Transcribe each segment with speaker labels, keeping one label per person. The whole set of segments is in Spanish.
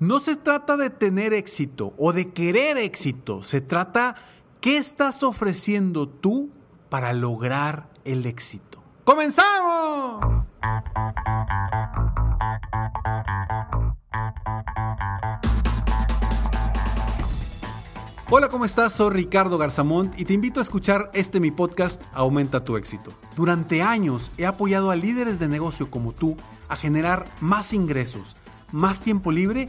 Speaker 1: No se trata de tener éxito o de querer éxito, se trata qué estás ofreciendo tú para lograr el éxito. ¡Comenzamos! Hola, ¿cómo estás? Soy Ricardo Garzamont y te invito a escuchar este mi podcast Aumenta tu éxito. Durante años he apoyado a líderes de negocio como tú a generar más ingresos, más tiempo libre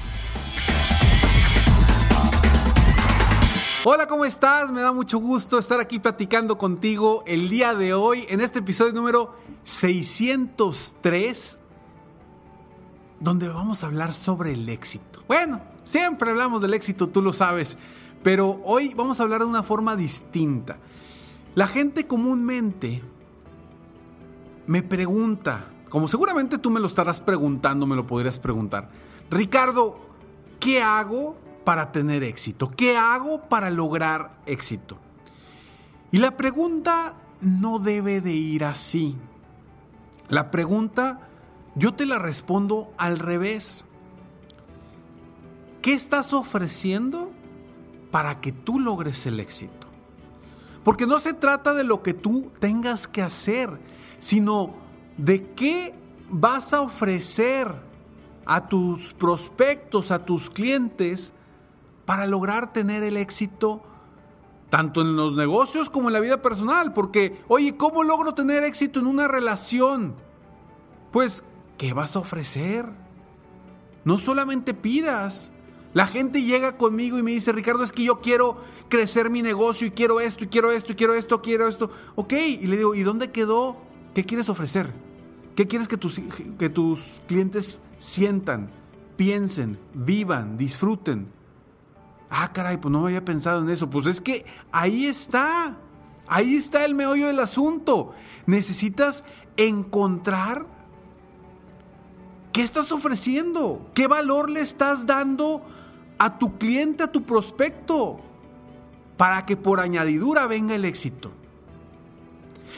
Speaker 1: Hola, ¿cómo estás? Me da mucho gusto estar aquí platicando contigo el día de hoy en este episodio número 603, donde vamos a hablar sobre el éxito. Bueno, siempre hablamos del éxito, tú lo sabes, pero hoy vamos a hablar de una forma distinta. La gente comúnmente me pregunta, como seguramente tú me lo estarás preguntando, me lo podrías preguntar, Ricardo, ¿qué hago para tener éxito? ¿Qué hago para lograr éxito? Y la pregunta no debe de ir así. La pregunta yo te la respondo al revés. ¿Qué estás ofreciendo para que tú logres el éxito? Porque no se trata de lo que tú tengas que hacer, sino de qué vas a ofrecer a tus prospectos, a tus clientes, para lograr tener el éxito tanto en los negocios como en la vida personal. Porque, oye, ¿cómo logro tener éxito en una relación? Pues, ¿qué vas a ofrecer? No solamente pidas. La gente llega conmigo y me dice, Ricardo, es que yo quiero crecer mi negocio y quiero esto y quiero esto y quiero esto, quiero esto. Ok, y le digo, ¿y dónde quedó? ¿Qué quieres ofrecer? ¿Qué quieres que tus, que tus clientes sientan, piensen, vivan, disfruten? Ah, caray, pues no había pensado en eso. Pues es que ahí está. Ahí está el meollo del asunto. Necesitas encontrar qué estás ofreciendo, qué valor le estás dando a tu cliente, a tu prospecto, para que por añadidura venga el éxito.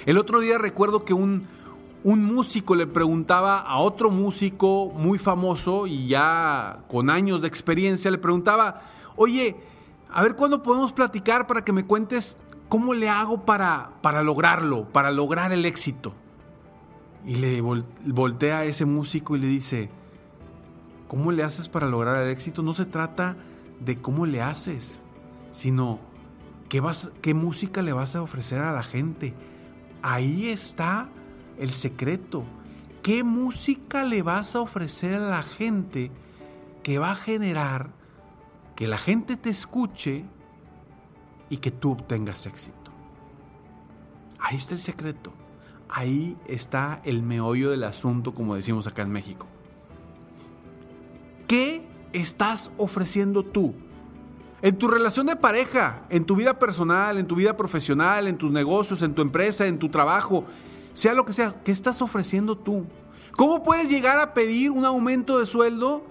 Speaker 1: El otro día recuerdo que un, un músico le preguntaba a otro músico muy famoso y ya con años de experiencia, le preguntaba, oye, a ver cuándo podemos platicar para que me cuentes cómo le hago para, para lograrlo, para lograr el éxito. Y le voltea a ese músico y le dice, ¿cómo le haces para lograr el éxito? No se trata de cómo le haces, sino qué, vas, qué música le vas a ofrecer a la gente. Ahí está el secreto. ¿Qué música le vas a ofrecer a la gente que va a generar que la gente te escuche y que tú obtengas éxito. Ahí está el secreto. Ahí está el meollo del asunto, como decimos acá en México. ¿Qué estás ofreciendo tú? En tu relación de pareja, en tu vida personal, en tu vida profesional, en tus negocios, en tu empresa, en tu trabajo, sea lo que sea, ¿qué estás ofreciendo tú? ¿Cómo puedes llegar a pedir un aumento de sueldo?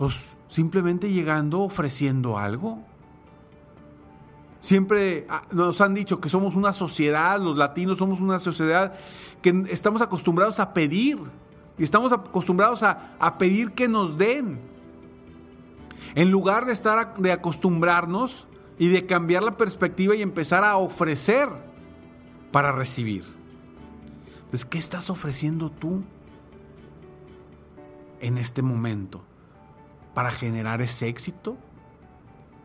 Speaker 1: Pues simplemente llegando ofreciendo algo. Siempre ah, nos han dicho que somos una sociedad, los latinos somos una sociedad que estamos acostumbrados a pedir y estamos acostumbrados a, a pedir que nos den. En lugar de estar de acostumbrarnos y de cambiar la perspectiva y empezar a ofrecer para recibir. Pues, ¿qué estás ofreciendo tú en este momento para generar ese éxito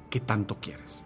Speaker 1: que tanto quieres?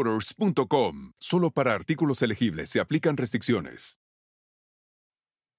Speaker 2: Motors.com. Solo para artículos elegibles se aplican restricciones.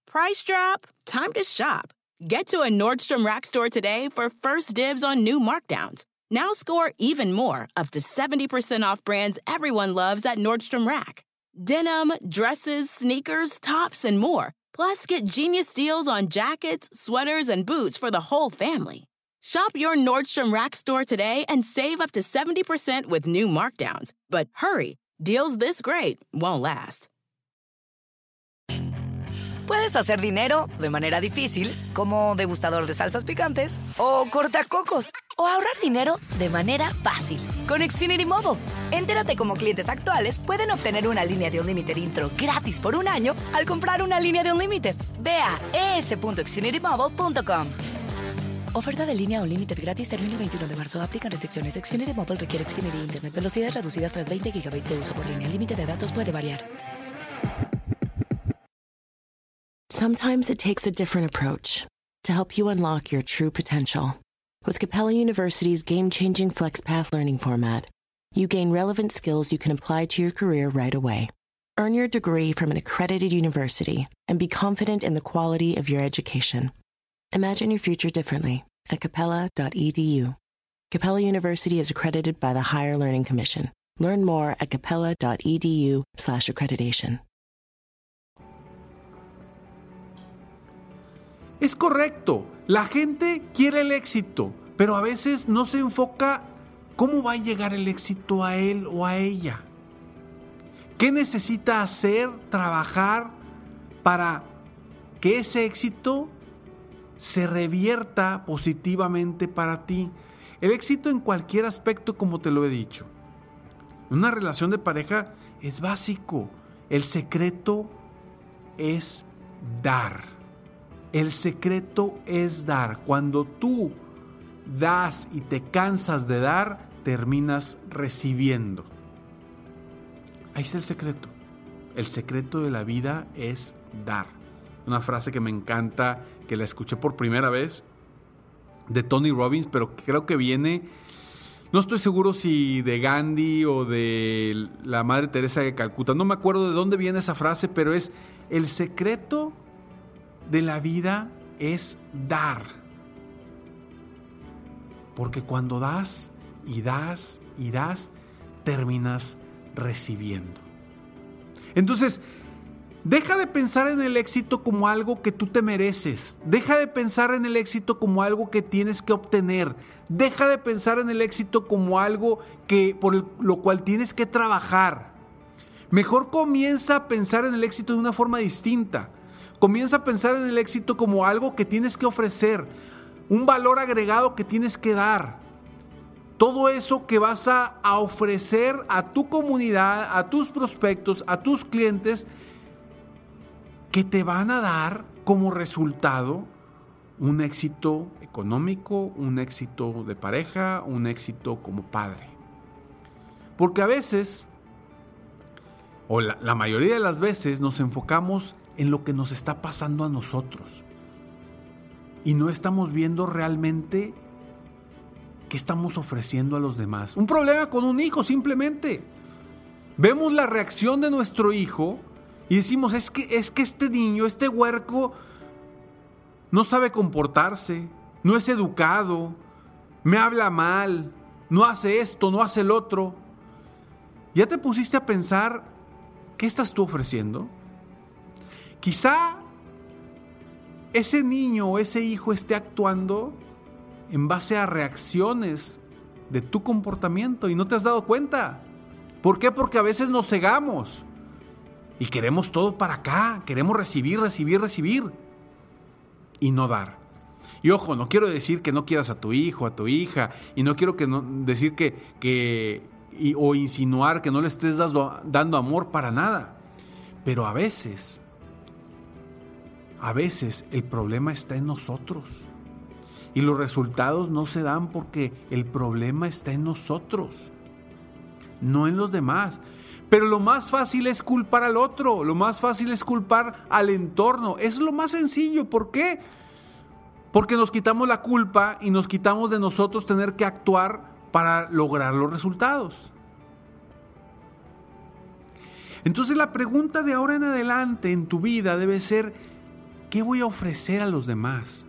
Speaker 3: Price drop? Time to shop. Get to a Nordstrom Rack store today for first dibs on new markdowns. Now score even more, up to 70% off brands everyone loves at Nordstrom Rack. Denim, dresses, sneakers, tops, and more. Plus, get genius deals on jackets, sweaters, and boots for the whole family. Shop your Nordstrom Rack store today and save up to 70% with new markdowns. But hurry, deals this great won't last.
Speaker 4: Puedes hacer dinero de manera difícil, como degustador de salsas picantes, o cortacocos, o ahorrar dinero de manera fácil con Xfinity Mobile. Entérate cómo clientes actuales pueden obtener una línea de un límite intro gratis por un año al comprar una línea de un límite. Ve a es.xfinitymobile.com. Oferta de línea o límite gratis termina el 21 de marzo. Aplican restricciones. Xfinity requiere Xfinity Internet. Velocidades reducidas tras 20 GB de uso por línea. El límite de datos puede variar.
Speaker 5: Sometimes it takes a different approach to help you unlock your true potential. With Capella University's game-changing FlexPath learning format, you gain relevant skills you can apply to your career right away. Earn your degree from an accredited university and be confident in the quality of your education. Imagine your future differently at capella.edu. Capella University is accredited by the Higher Learning Commission. Learn more at capella.edu/slash accreditation.
Speaker 1: Es correcto. La gente quiere el éxito, pero a veces no se enfoca cómo va a llegar el éxito a él o a ella. ¿Qué necesita hacer, trabajar para que ese éxito se revierta positivamente para ti. El éxito en cualquier aspecto, como te lo he dicho. Una relación de pareja es básico. El secreto es dar. El secreto es dar. Cuando tú das y te cansas de dar, terminas recibiendo. Ahí está el secreto. El secreto de la vida es dar. Una frase que me encanta que la escuché por primera vez de Tony Robbins, pero creo que viene, no estoy seguro si de Gandhi o de la Madre Teresa de Calcuta, no me acuerdo de dónde viene esa frase, pero es, el secreto de la vida es dar. Porque cuando das y das y das, terminas recibiendo. Entonces, Deja de pensar en el éxito como algo que tú te mereces. Deja de pensar en el éxito como algo que tienes que obtener. Deja de pensar en el éxito como algo que por lo cual tienes que trabajar. Mejor comienza a pensar en el éxito de una forma distinta. Comienza a pensar en el éxito como algo que tienes que ofrecer, un valor agregado que tienes que dar. Todo eso que vas a, a ofrecer a tu comunidad, a tus prospectos, a tus clientes, que te van a dar como resultado un éxito económico, un éxito de pareja, un éxito como padre. Porque a veces, o la, mayoría de las veces, nos enfocamos en lo que nos está pasando a nosotros. Y no estamos viendo realmente qué estamos ofreciendo a los demás. Un problema con un hijo, simplemente. Vemos la reacción de nuestro hijo y decimos, es que, es que este niño, este huerco, no sabe comportarse, no es educado, me habla mal, no hace esto, no hace el otro. ¿Ya te pusiste a pensar qué estás tú ofreciendo? Quizá ese niño o ese hijo esté actuando en base a reacciones de tu comportamiento y no te has dado cuenta. ¿Por qué? Porque a veces nos cegamos y queremos todo para acá, queremos recibir, recibir, recibir y no dar. Y ojo, no quiero decir que no quieras a tu hijo, a tu hija, y no quiero que no, decir que, que o insinuar que no le estés dando, dando amor para nada. Pero a veces, a veces el problema está en nosotros. Y los resultados no se dan porque el problema está en nosotros, no en los demás. Pero lo más fácil es culpar al otro, lo más fácil es culpar al entorno. Es lo más sencillo. ¿Por qué? Porque nos quitamos la culpa y nos quitamos de nosotros tener que actuar para lograr los resultados. Entonces la pregunta de ahora en adelante en tu vida debe ser, ¿qué voy a ofrecer a los demás?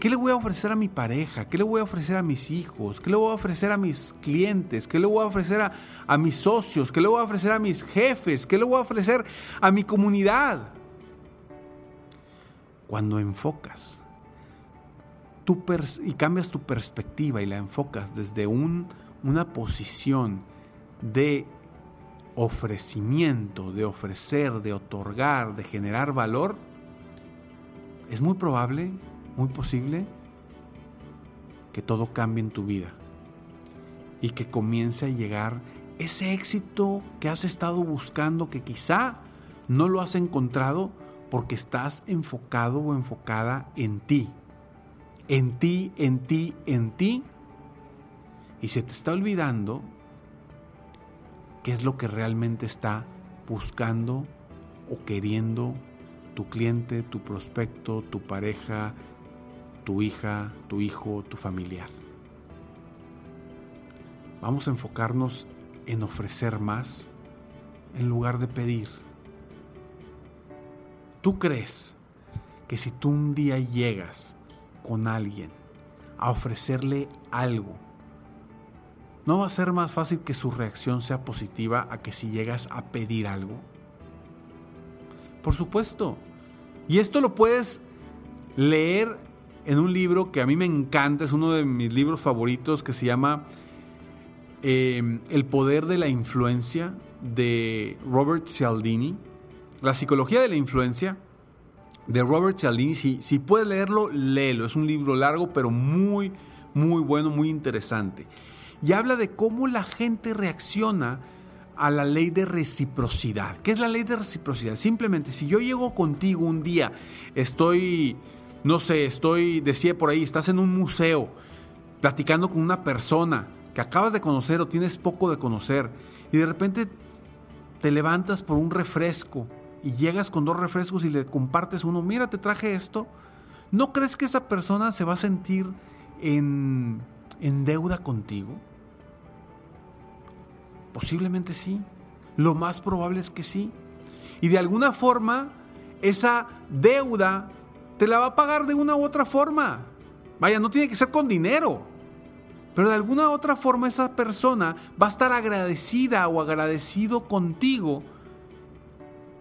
Speaker 1: ¿Qué le voy a ofrecer a mi pareja? ¿Qué le voy a ofrecer a mis hijos? ¿Qué le voy a ofrecer a mis clientes? ¿Qué le voy a ofrecer a, mis socios? ¿Qué le voy a ofrecer a mis jefes? ¿Qué le voy a ofrecer a mi comunidad? Cuando enfocas y cambias tu perspectiva y la enfocas desde un, una posición de ofrecimiento, de ofrecer, de otorgar, de generar valor, es muy probable muy posible que todo cambie en tu vida y que comience a llegar ese éxito que has estado buscando, que quizá no lo has encontrado porque estás enfocado o enfocada en ti. En ti, en ti, en ti. Y se te está olvidando qué es lo que realmente está buscando o queriendo tu cliente, tu prospecto, tu pareja, tu hija, tu hijo, tu familiar. Vamos a enfocarnos en ofrecer más en lugar de pedir. ¿Tú crees que si tú un día llegas con alguien a ofrecerle algo, no va a ser más fácil que su reacción sea positiva a que si llegas a pedir algo? Por supuesto. Y esto lo puedes leer en un libro que a mí me encanta, es uno de mis libros favoritos que se llama eh, El poder de la influencia de Robert Cialdini. La psicología de la influencia de Robert Cialdini. Si, si puedes leerlo, léelo. Es un libro largo, pero muy, muy bueno, muy interesante. Y habla de cómo la gente reacciona a la ley de reciprocidad. ¿Qué es la ley de reciprocidad? Simplemente, si yo llego contigo un día, estoy no sé, estoy, decía por ahí, estás en un museo platicando con una persona que acabas de conocer o tienes poco de conocer y de repente te levantas por un refresco y llegas con dos refrescos y le compartes uno, mira, te traje esto, ¿no crees que esa persona se va a sentir en, en deuda contigo? Posiblemente sí. Lo más probable es que sí. Y de alguna forma, esa deuda te la va a pagar de una u otra forma. Vaya, no tiene que ser con dinero. Pero de alguna u otra forma esa persona va a estar agradecida o agradecido contigo.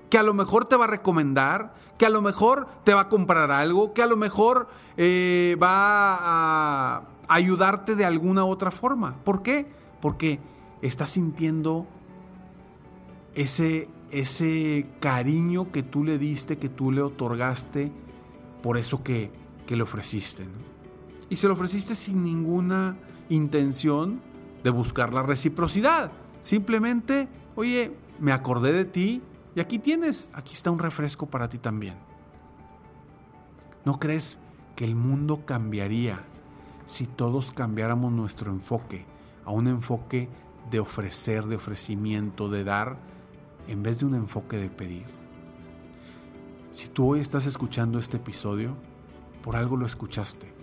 Speaker 1: Que a lo mejor te va a recomendar, que a lo mejor te va a comprar algo, que a lo mejor eh, va a ayudarte de alguna u otra forma. ¿Por qué? Porque está sintiendo ese, ese cariño que tú le diste, que tú le otorgaste por eso que, le ofreciste. Y se lo ofreciste sin ninguna intención de buscar la reciprocidad. Simplemente, oye, me acordé de ti y aquí tienes, aquí está un refresco para ti también. ¿No crees que el mundo cambiaría si todos cambiáramos nuestro enfoque a un enfoque de ofrecer, de ofrecimiento, de dar, en vez de un enfoque de pedir? Si tú hoy estás escuchando este episodio, por algo lo escuchaste.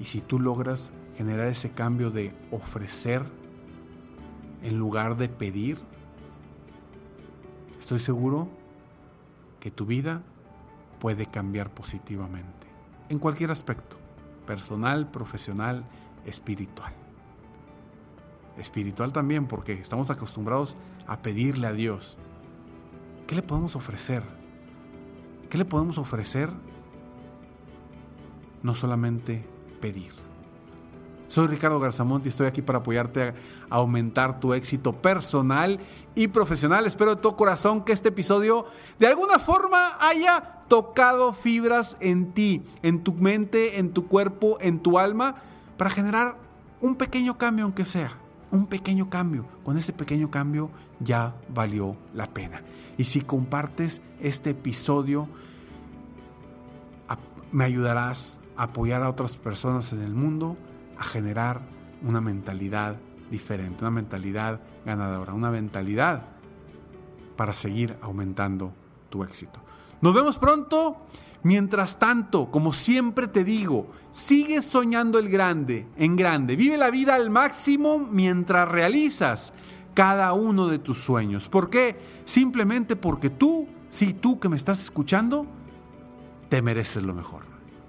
Speaker 1: Y si tú logras generar ese cambio de ofrecer en lugar de pedir, estoy seguro que tu vida puede cambiar positivamente. En cualquier aspecto, personal, profesional, espiritual. espiritual también, porque estamos acostumbrados a pedirle a Dios. ¿Qué le podemos ofrecer? ¿Qué le podemos ofrecer? No solamente pedir. Soy Ricardo Garzamont y estoy aquí para apoyarte a aumentar tu éxito personal y profesional. Espero de todo corazón que este episodio de alguna forma haya tocado fibras en ti, en tu mente, en tu cuerpo, en tu alma, para generar un pequeño cambio aunque sea. Un pequeño cambio. Con ese pequeño cambio ya valió la pena. Y si compartes este episodio, me ayudarás a apoyar a otras personas en el mundo a generar una mentalidad diferente, una mentalidad ganadora, una mentalidad para seguir aumentando tu éxito. Nos vemos pronto. Mientras tanto, como siempre te digo, sigue soñando el grande, en grande. Vive la vida al máximo mientras realizas cada uno de tus sueños. ¿Por qué? Simplemente porque tú, sí, tú que me estás escuchando, te mereces lo mejor.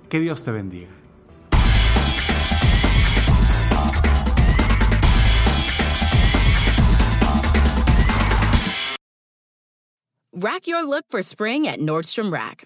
Speaker 1: Que Dios te bendiga.
Speaker 3: Rack your look for spring at Nordstrom Rack